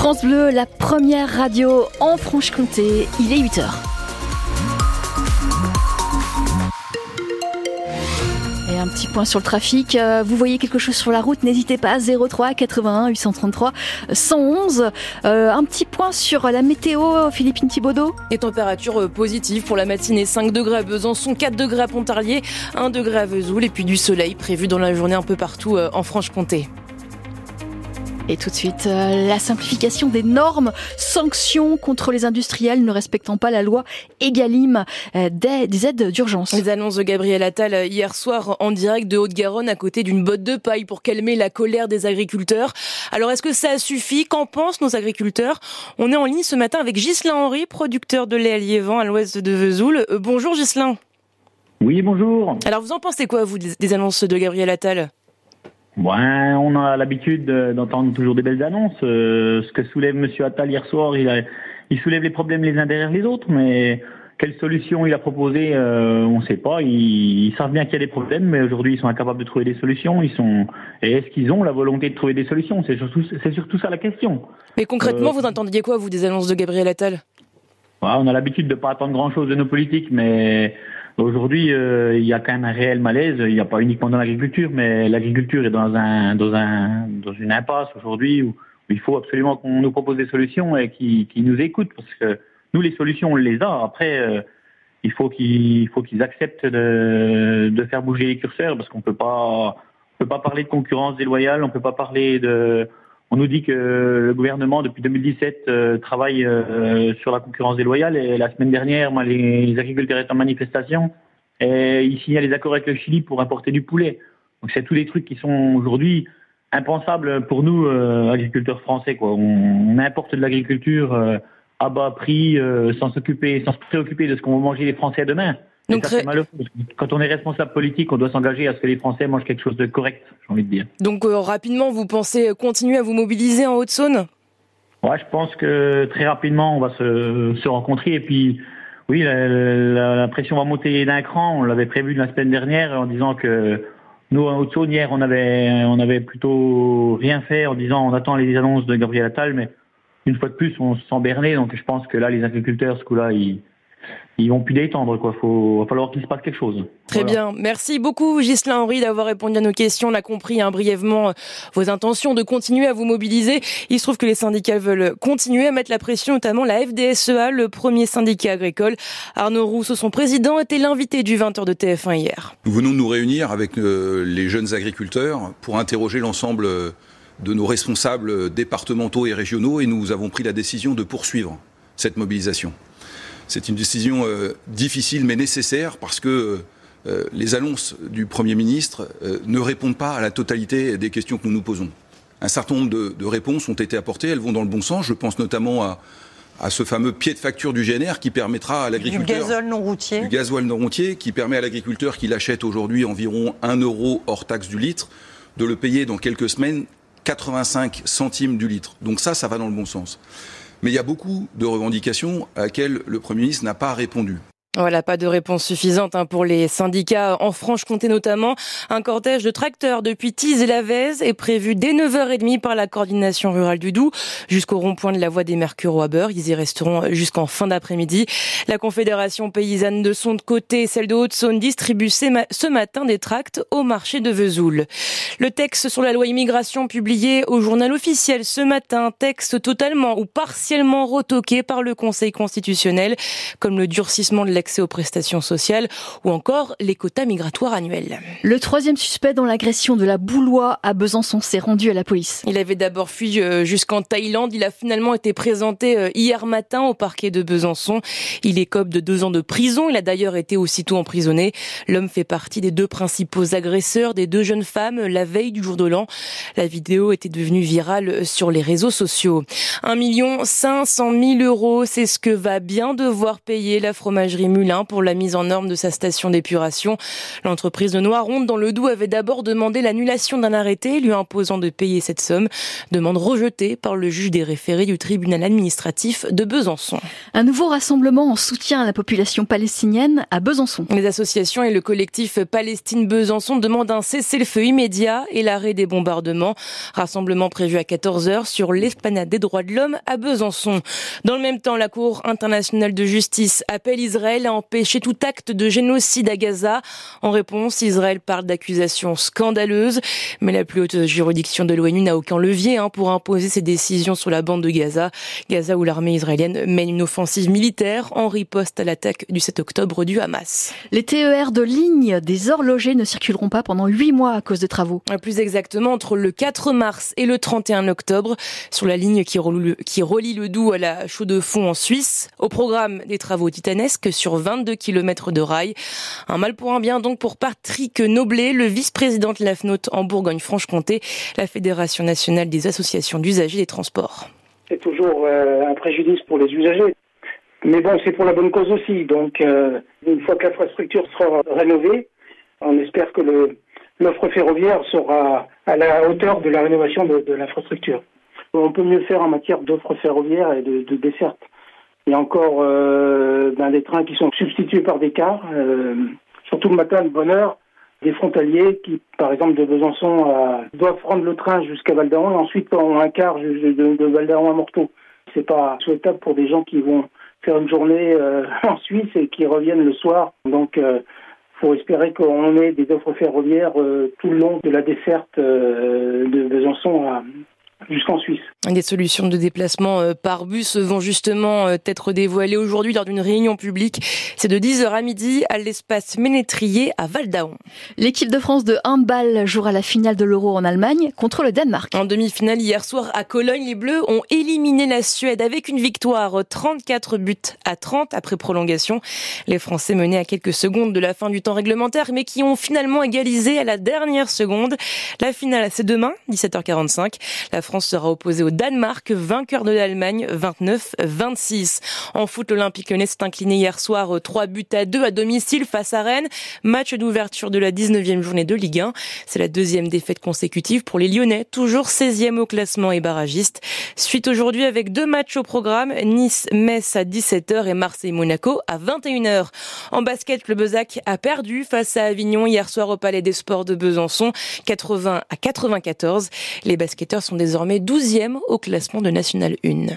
France Bleu, la première radio en Franche-Comté, il est 8h. Et un petit point sur le trafic. Euh, vous voyez quelque chose sur la route, n'hésitez pas. 03 81 833 111. un petit point sur la météo, Philippine Thibaudot. Et température euh, positive pour la matinée. 5 degrés à Besançon, 4 degrés à Pontarlier, 1 degré à Vesoul et puis du soleil prévu dans la journée un peu partout euh, en Franche-Comté. Et tout de suite, euh, la simplification des normes, sanctions contre les industriels ne respectant pas la loi EGalim, euh, des, aides d'urgence. Les annonces de Gabriel Attal euh, hier soir en direct de Haute-Garonne à côté d'une botte de paille pour calmer la colère des agriculteurs. Alors est-ce que ça suffit? Qu'en pensent nos agriculteurs? On est en ligne ce matin avec Ghislain Henry, producteur de lait à Liévent à l'ouest de Vesoul. bonjour Ghislain. Oui, bonjour. Alors vous en pensez quoi, vous, des annonces de Gabriel Attal? Ouais, on a l'habitude d'entendre toujours des belles annonces. Euh, ce que soulève Monsieur Attal hier soir, il, il soulève les problèmes les uns derrière les autres, mais quelle solution il a proposé, euh, on ne sait pas. Ils, savent bien qu'il y a des problèmes, mais aujourd'hui ils sont incapables de trouver des solutions. Ils sont et est-ce qu'ils ont la volonté de trouver des solutions? C'est surtout c'est surtout ça la question. Mais concrètement, euh, vous entendiez quoi vous des annonces de Gabriel Attal? On a l'habitude de pas attendre grand chose de nos politiques, mais Aujourd'hui, euh, il y a quand même un réel malaise. Il n'y a pas uniquement dans l'agriculture, mais l'agriculture est dans un dans un dans une impasse aujourd'hui où, il faut absolument qu'on nous propose des solutions et qui qui nous écoutent parce que nous les solutions on les a. Après, euh, il faut qu'ils faut qu'ils acceptent de de faire bouger les curseurs parce qu'on peut pas on peut pas parler de concurrence déloyale, on peut pas parler de on nous dit que le gouvernement, depuis 2017, euh, travaille euh, sur la concurrence déloyale. Et la semaine dernière, les, agriculteurs étaient en manifestation. Et ils signaient les accords avec le Chili pour importer du poulet. Donc, c'est tous les trucs qui sont aujourd'hui impensables pour nous, euh, agriculteurs français. Quoi. On, importe de l'agriculture à bas prix, sans s'occuper, sans se préoccuper de ce qu'on va manger les Français demain. Donc, quand on est responsable politique, on doit s'engager à ce que les Français mangent quelque chose de correct, j'ai envie de dire. Donc euh, rapidement, vous pensez continuer à vous mobiliser en Haute-Saône? Ouais, je pense que très rapidement, on va se, se rencontrer et puis oui, la, pression va monter d'un cran. On l'avait prévu la semaine dernière en disant que nous, en Haute-Saône, hier, on avait, on avait plutôt rien fait en disant on attend les annonces de Gabriel Attal, mais une fois de plus, on se sent berné. Donc je pense que là, les agriculteurs, ce coup-là, ils ils vont plus détendre quoi. Faut, va falloir qu'il se passe quelque chose. Très bien. Merci beaucoup, Ghislain Henry, d'avoir répondu à nos questions. On a compris hein, brièvement euh, vos intentions de continuer à vous mobiliser. Il se trouve que les syndicats veulent continuer à mettre la pression, notamment la FDSEA, le premier syndicat agricole. Arnaud Rousseau, son président, était l'invité du 20h de TF1 hier. Nous venons de nous réunir avec euh, les jeunes agriculteurs pour interroger l'ensemble euh, de nos responsables départementaux et régionaux et nous avons pris la décision de poursuivre cette mobilisation. C'est une décision euh, difficile mais nécessaire parce que euh, les annonces du Premier ministre euh, ne répondent pas à la totalité des questions que nous nous posons. Un certain nombre de, réponses ont été apportées, elles vont dans le bon sens. Je pense notamment à, ce fameux pied de facture du GNR qui permettra à l'agriculteur. Du gasoil non routier. Du gasoil non routier qui permet à l'agriculteur qui l'achète aujourd'hui environ 1 euro hors taxe du litre de le payer dans quelques semaines 85 centimes du litre. Donc ça, ça va dans le bon sens. Mais il y a beaucoup de revendications à laquelle le Premier ministre n'a pas répondu. Voilà, pas de réponse suffisante hein, pour les syndicats en Franche-Comté notamment. Un cortège de tracteurs depuis Tise et Lavez est prévu dès 9h30 par la coordination rurale du Doubs jusqu'au rond-point de la voie des Mercures à beurre. Ils y resteront jusqu'en fin d'après-midi. La Confédération paysanne de son côté, celle de Haute-Saône, distribue ce matin des tracts au marché de Vesoul. Le texte sur la loi immigration publié au journal officiel ce matin, texte totalement ou partiellement retoqué par le Conseil constitutionnel, comme le durcissement de la l'accès aux prestations sociales ou encore les quotas migratoires annuels. Le troisième suspect dans l'agression de la Boulois à Besançon s'est rendu à la police. Il avait d'abord fui euh, jusqu'en Thaïlande. Il a finalement été présenté euh, hier matin au parquet de Besançon. Il écope de deux ans de prison. Il a d'ailleurs été aussitôt emprisonné. L'homme fait partie des deux principaux agresseurs des deux jeunes femmes la veille du jour de l'an. La vidéo était devenue virale sur les réseaux sociaux. 1 million 500 000 euros, c'est ce que va bien devoir payer la fromagerie Trémulin pour la mise en norme de sa station d'épuration. L'entreprise de Noironde dans le Doubs avait d'abord demandé l'annulation d'un arrêté lui imposant de payer cette somme, demande rejetée par le juge des référés du tribunal administratif de Besançon. Un nouveau rassemblement en soutien à la population palestinienne à Besançon. Les associations et le collectif Palestine Besançon demandent un cessez-le-feu immédiat et l'arrêt des bombardements. Rassemblement prévu à 14h sur l'esplanade des droits de l'homme à Besançon. Dans le même temps, la Cour internationale de justice appelle Israël à empêcher tout acte de génocide à Gaza. En réponse, Israël parle d'accusations scandaleuses, mais la plus haute juridiction de l'ONU n'a aucun levier hein, pour imposer ses décisions sur la bande de Gaza. Gaza où l'armée israélienne mène une offensive militaire en riposte à l'attaque du 7 octobre du Hamas. Les TER de ligne des horlogers ne circuleront pas pendant huit mois à cause de travaux. Plus exactement, entre le 4 mars et le 31 octobre, sur la ligne qui relie, qui relie le Doubs à la Chaux-de-Fonds en Suisse. Au programme des travaux titanesques sur 22 km de rails. Un mal pour un bien donc pour Patrick Noblet, le vice-président de l'AFNOT en Bourgogne-Franche-Comté, la Fédération nationale des associations d'usagers des transports. C'est toujours euh, un préjudice pour les usagers. Mais bon, c'est pour la bonne cause aussi. Donc, euh, une fois que l'infrastructure sera rénovée, on espère que l'offre ferroviaire sera à la hauteur de la rénovation de, l'infrastructure. On peut mieux faire en matière d'offre ferroviaire et de, de. Il y a encore euh, ben, des trains qui sont substitués par des cars, euh, surtout le matin de bonne heure, des frontaliers qui, par exemple, de Besançon, euh, doivent prendre le train jusqu'à Val d'Aron et ensuite ont un quart de, de, Val d'Aron à Morteau. C'est pas souhaitable pour des gens qui vont faire une journée euh, en Suisse et qui reviennent le soir. Donc, il euh, faut espérer qu'on ait des offres ferroviaires euh, tout le long de la desserte de Besançon à, jusqu'en Suisse. Des solutions de déplacement euh, par bus vont justement euh, être dévoilées aujourd'hui lors d'une réunion publique. C'est de 10h à midi à l'espace Ménétrier à Val d'Aon. L'équipe de France de handball jouera la finale de l'Euro en Allemagne contre le Danemark. En demi-finale hier soir à Cologne, les Bleus ont éliminé la Suède avec une victoire 34 buts à 30 après prolongation. Les Français menaient à quelques secondes de la fin du temps réglementaire mais qui ont finalement égalisé à la dernière seconde. La finale c'est demain 17h45. La France sera opposée au Danemark, vainqueur de l'Allemagne 29-26. En foot, l'Olympique Lyonnais s'est incliné hier soir 3 buts à 2 à domicile face à Rennes. Match d'ouverture de la 19e journée de Ligue 1. C'est la deuxième défaite consécutive pour les Lyonnais, toujours 16e au classement et barragiste. Suite aujourd'hui avec deux matchs au programme, Nice-Metz à 17h et Marseille-Monaco à 21h. En basket, le a perdu face à Avignon hier soir au Palais des Sports de Besançon, 80 à 94. Les basketteurs sont désormais 12e au classement de National 1.